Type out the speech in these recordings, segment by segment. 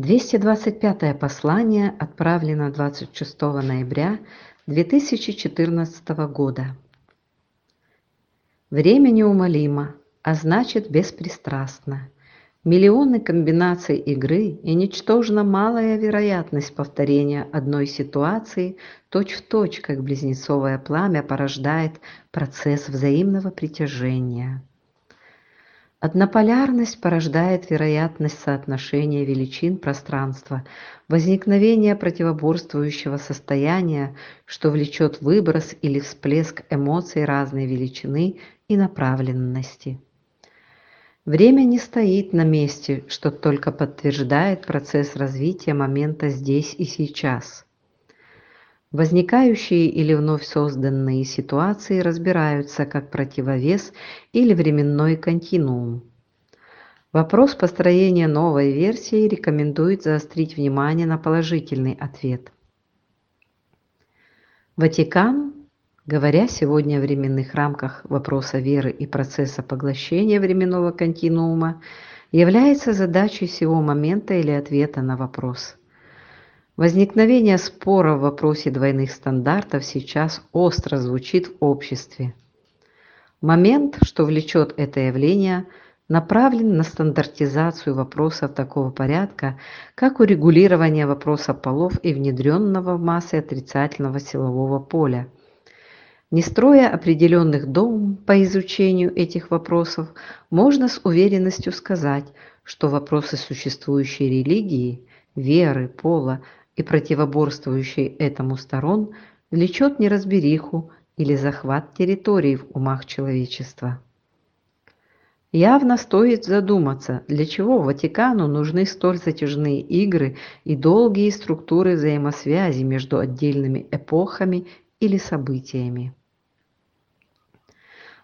225 послание отправлено 26 ноября 2014 года. Время неумолимо, а значит беспристрастно. Миллионы комбинаций игры и ничтожно малая вероятность повторения одной ситуации точь-в-точь, точь, как близнецовое пламя порождает процесс взаимного притяжения. Однополярность порождает вероятность соотношения величин пространства, возникновения противоборствующего состояния, что влечет выброс или всплеск эмоций разной величины и направленности. Время не стоит на месте, что только подтверждает процесс развития момента здесь и сейчас – Возникающие или вновь созданные ситуации разбираются как противовес или временной континуум. Вопрос построения новой версии рекомендует заострить внимание на положительный ответ. Ватикан, говоря сегодня о временных рамках вопроса веры и процесса поглощения временного континуума, является задачей всего момента или ответа на вопрос – Возникновение спора в вопросе двойных стандартов сейчас остро звучит в обществе. Момент, что влечет это явление, направлен на стандартизацию вопросов такого порядка, как урегулирование вопроса полов и внедренного в массы отрицательного силового поля. Не строя определенных дом по изучению этих вопросов, можно с уверенностью сказать, что вопросы существующей религии, веры, пола, и противоборствующей этому сторон влечет неразбериху или захват территорий в умах человечества. Явно стоит задуматься, для чего Ватикану нужны столь затяжные игры и долгие структуры взаимосвязи между отдельными эпохами или событиями.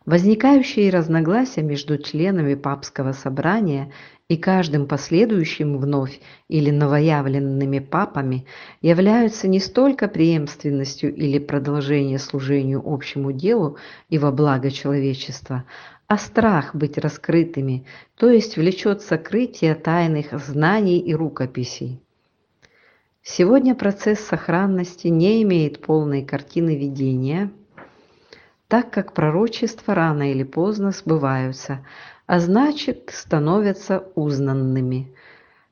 Возникающие разногласия между членами папского собрания и каждым последующим вновь или новоявленными папами являются не столько преемственностью или продолжением служению общему делу и во благо человечества, а страх быть раскрытыми, то есть влечет сокрытие тайных знаний и рукописей. Сегодня процесс сохранности не имеет полной картины видения, так как пророчества рано или поздно сбываются – а значит становятся узнанными.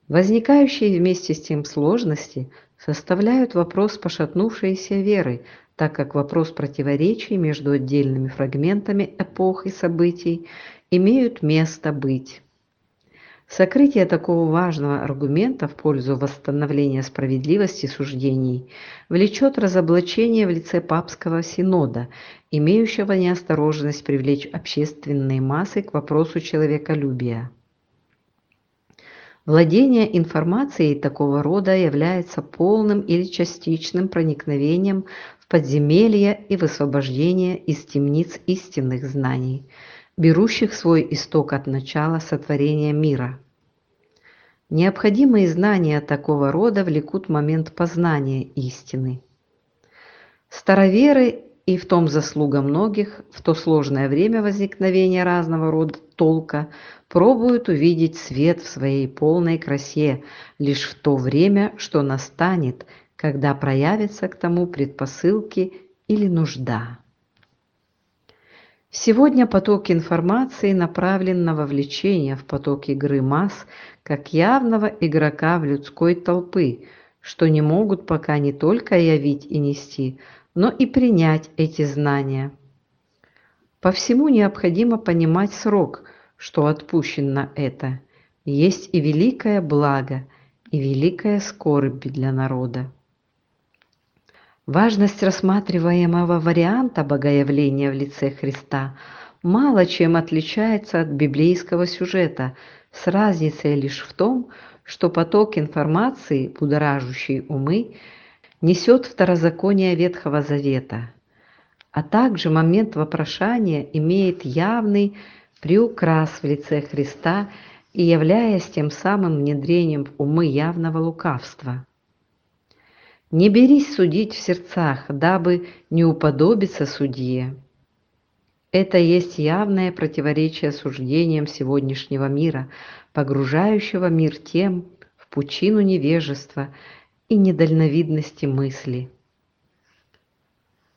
Возникающие вместе с тем сложности составляют вопрос пошатнувшейся веры, так как вопрос противоречий между отдельными фрагментами эпох и событий имеют место быть. Сокрытие такого важного аргумента в пользу восстановления справедливости суждений влечет разоблачение в лице папского синода, имеющего неосторожность привлечь общественные массы к вопросу человеколюбия. Владение информацией такого рода является полным или частичным проникновением в подземелье и высвобождение из темниц истинных знаний – берущих свой исток от начала сотворения мира. Необходимые знания такого рода влекут момент познания истины. Староверы и в том заслуга многих, в то сложное время возникновения разного рода толка, пробуют увидеть свет в своей полной красе лишь в то время, что настанет, когда проявятся к тому предпосылки или нужда. Сегодня поток информации направлен на вовлечение в поток игры масс как явного игрока в людской толпы, что не могут пока не только явить и нести, но и принять эти знания. По всему необходимо понимать срок, что отпущен на это. Есть и великое благо, и великая скорбь для народа. Важность рассматриваемого варианта богоявления в лице Христа мало чем отличается от библейского сюжета, с разницей лишь в том, что поток информации, будоражащий умы, несет второзаконие Ветхого Завета, а также момент вопрошания имеет явный приукрас в лице Христа и являясь тем самым внедрением в умы явного лукавства. Не берись судить в сердцах, дабы не уподобиться судье. Это есть явное противоречие суждениям сегодняшнего мира, погружающего мир тем в пучину невежества и недальновидности мысли.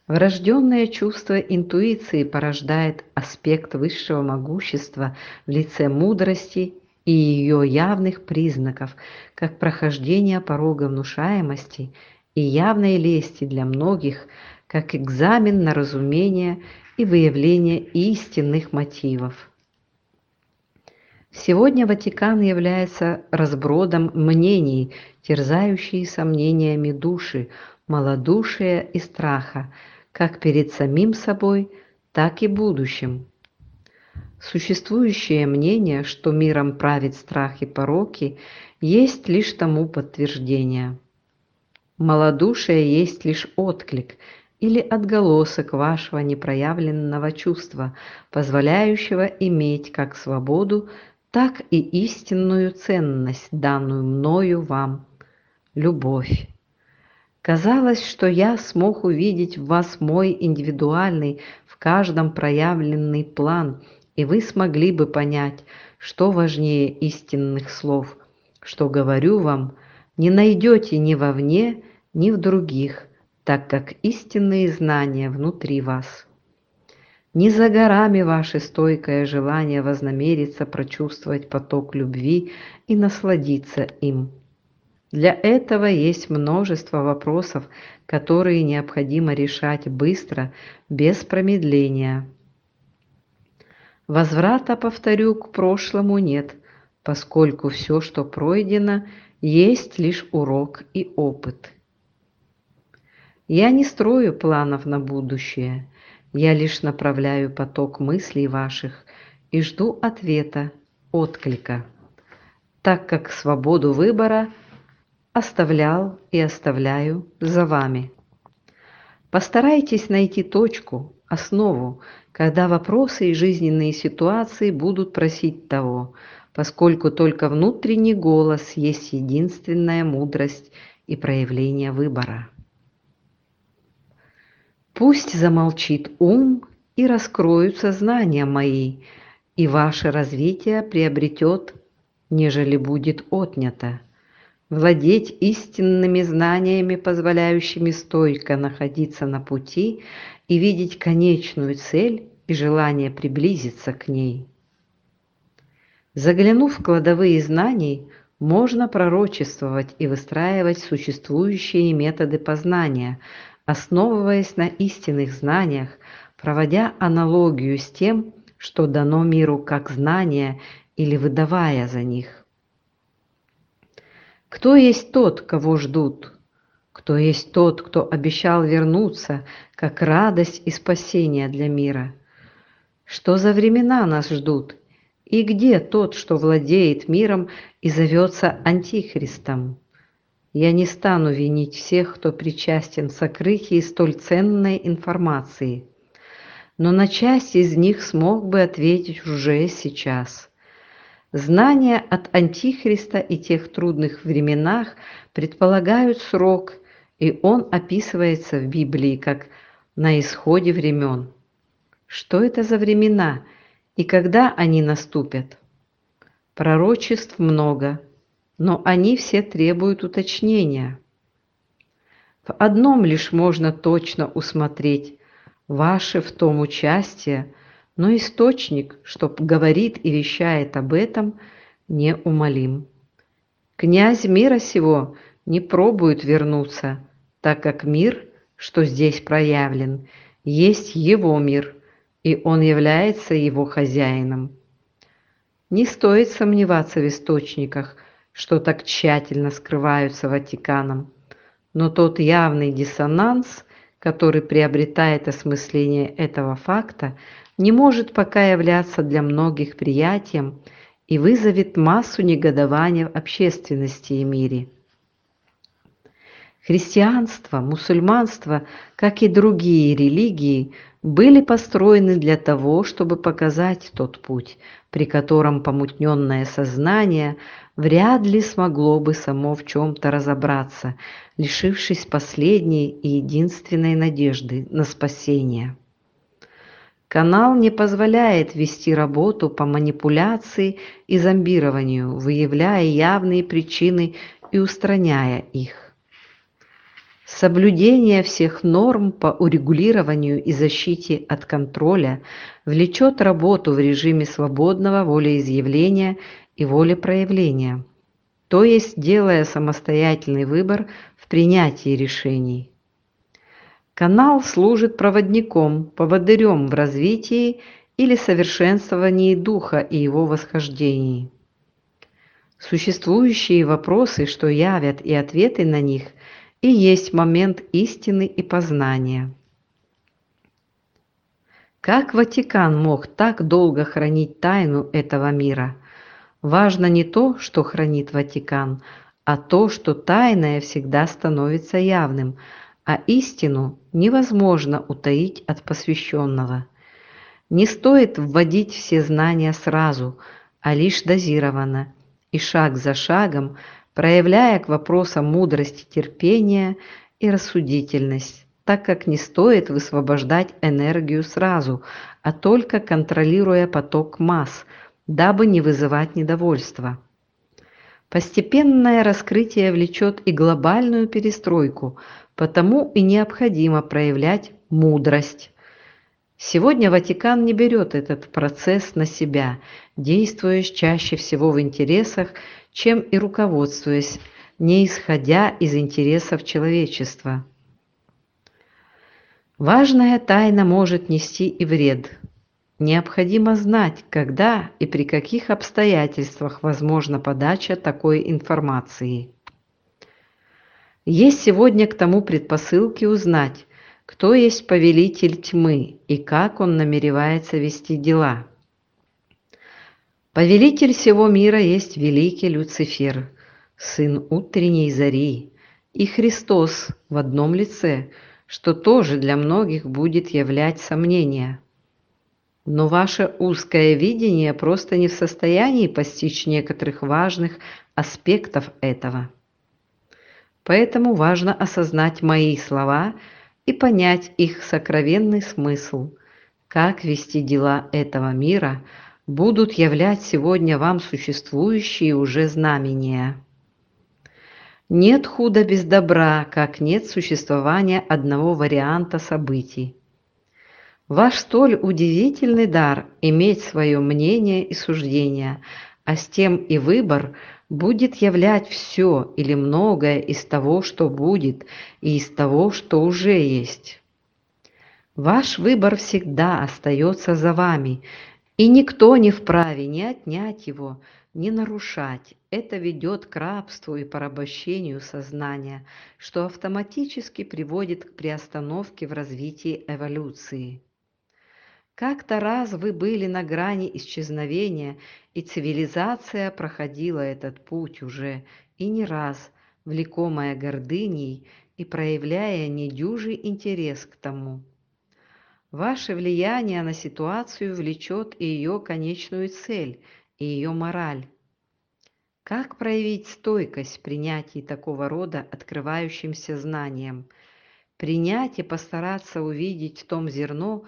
Врожденное чувство интуиции порождает аспект высшего могущества в лице мудрости и ее явных признаков, как прохождение порога внушаемости и явной лести для многих, как экзамен на разумение и выявление истинных мотивов. Сегодня Ватикан является разбродом мнений, терзающие сомнениями души, малодушия и страха, как перед самим собой, так и будущим. Существующее мнение, что миром правит страх и пороки, есть лишь тому подтверждение. Малодушие есть лишь отклик или отголосок вашего непроявленного чувства, позволяющего иметь как свободу, так и истинную ценность, данную мною вам – любовь. Казалось, что я смог увидеть в вас мой индивидуальный, в каждом проявленный план, и вы смогли бы понять, что важнее истинных слов, что говорю вам, не найдете ни вовне, ни в других, так как истинные знания внутри вас. Не за горами ваше стойкое желание вознамериться прочувствовать поток любви и насладиться им – для этого есть множество вопросов, которые необходимо решать быстро, без промедления. Возврата, повторю, к прошлому нет, поскольку все, что пройдено, есть лишь урок и опыт. Я не строю планов на будущее, я лишь направляю поток мыслей ваших и жду ответа, отклика, так как свободу выбора – оставлял и оставляю за вами. Постарайтесь найти точку, основу, когда вопросы и жизненные ситуации будут просить того, поскольку только внутренний голос есть единственная мудрость и проявление выбора. Пусть замолчит ум и раскроются знания мои, и ваше развитие приобретет, нежели будет отнято владеть истинными знаниями, позволяющими стойко находиться на пути и видеть конечную цель и желание приблизиться к ней. Заглянув в кладовые знаний, можно пророчествовать и выстраивать существующие методы познания, основываясь на истинных знаниях, проводя аналогию с тем, что дано миру как знания или выдавая за них. Кто есть тот, кого ждут? Кто есть тот, кто обещал вернуться, как радость и спасение для мира? Что за времена нас ждут? И где тот, что владеет миром и зовется Антихристом? Я не стану винить всех, кто причастен к сокрытии столь ценной информации, но на часть из них смог бы ответить уже сейчас – Знания от Антихриста и тех трудных временах предполагают срок, и он описывается в Библии как «на исходе времен». Что это за времена и когда они наступят? Пророчеств много, но они все требуют уточнения. В одном лишь можно точно усмотреть ваше в том участие, но источник, что говорит и вещает об этом, неумолим. Князь мира сего не пробует вернуться, так как мир, что здесь проявлен, есть его мир, и он является его хозяином. Не стоит сомневаться в источниках, что так тщательно скрываются Ватиканом, но тот явный диссонанс, который приобретает осмысление этого факта, не может пока являться для многих приятием и вызовет массу негодования в общественности и мире. Христианство, мусульманство, как и другие религии, были построены для того, чтобы показать тот путь, при котором помутненное сознание вряд ли смогло бы само в чем-то разобраться, лишившись последней и единственной надежды на спасение. Канал не позволяет вести работу по манипуляции и зомбированию, выявляя явные причины и устраняя их. Соблюдение всех норм по урегулированию и защите от контроля влечет работу в режиме свободного волеизъявления и волепроявления, то есть делая самостоятельный выбор в принятии решений. Канал служит проводником, поводырем в развитии или совершенствовании духа и его восхождении. Существующие вопросы, что явят и ответы на них, и есть момент истины и познания. Как Ватикан мог так долго хранить тайну этого мира? Важно не то, что хранит Ватикан, а то, что тайное всегда становится явным – а истину невозможно утаить от посвященного. Не стоит вводить все знания сразу, а лишь дозированно и шаг за шагом, проявляя к вопросам мудрости терпения и рассудительность, так как не стоит высвобождать энергию сразу, а только контролируя поток масс, дабы не вызывать недовольства. Постепенное раскрытие влечет и глобальную перестройку, Потому и необходимо проявлять мудрость. Сегодня Ватикан не берет этот процесс на себя, действуя чаще всего в интересах, чем и руководствуясь, не исходя из интересов человечества. Важная тайна может нести и вред. Необходимо знать, когда и при каких обстоятельствах возможна подача такой информации. Есть сегодня к тому предпосылки узнать, кто есть повелитель тьмы и как он намеревается вести дела. Повелитель всего мира есть великий Люцифер, сын утренней зари, и Христос в одном лице, что тоже для многих будет являть сомнения. Но ваше узкое видение просто не в состоянии постичь некоторых важных аспектов этого. Поэтому важно осознать мои слова и понять их сокровенный смысл. Как вести дела этого мира будут являть сегодня вам существующие уже знамения. Нет худа без добра, как нет существования одного варианта событий. Ваш столь удивительный дар иметь свое мнение и суждение, а с тем и выбор – будет являть все или многое из того, что будет, и из того, что уже есть. Ваш выбор всегда остается за вами, и никто не вправе ни отнять его, ни нарушать. Это ведет к рабству и порабощению сознания, что автоматически приводит к приостановке в развитии эволюции. Как-то раз вы были на грани исчезновения, и цивилизация проходила этот путь уже, и не раз, влекомая гордыней и проявляя недюжий интерес к тому. Ваше влияние на ситуацию влечет и ее конечную цель, и ее мораль. Как проявить стойкость в принятии такого рода открывающимся знанием? Принять и постараться увидеть в том зерно,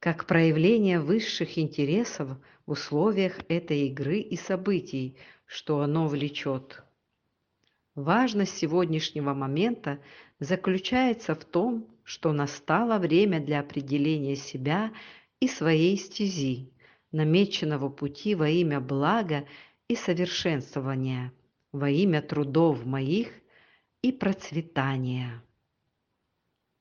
как проявление высших интересов в условиях этой игры и событий, что оно влечет. Важность сегодняшнего момента заключается в том, что настало время для определения себя и своей стези, намеченного пути во имя блага и совершенствования, во имя трудов моих и процветания.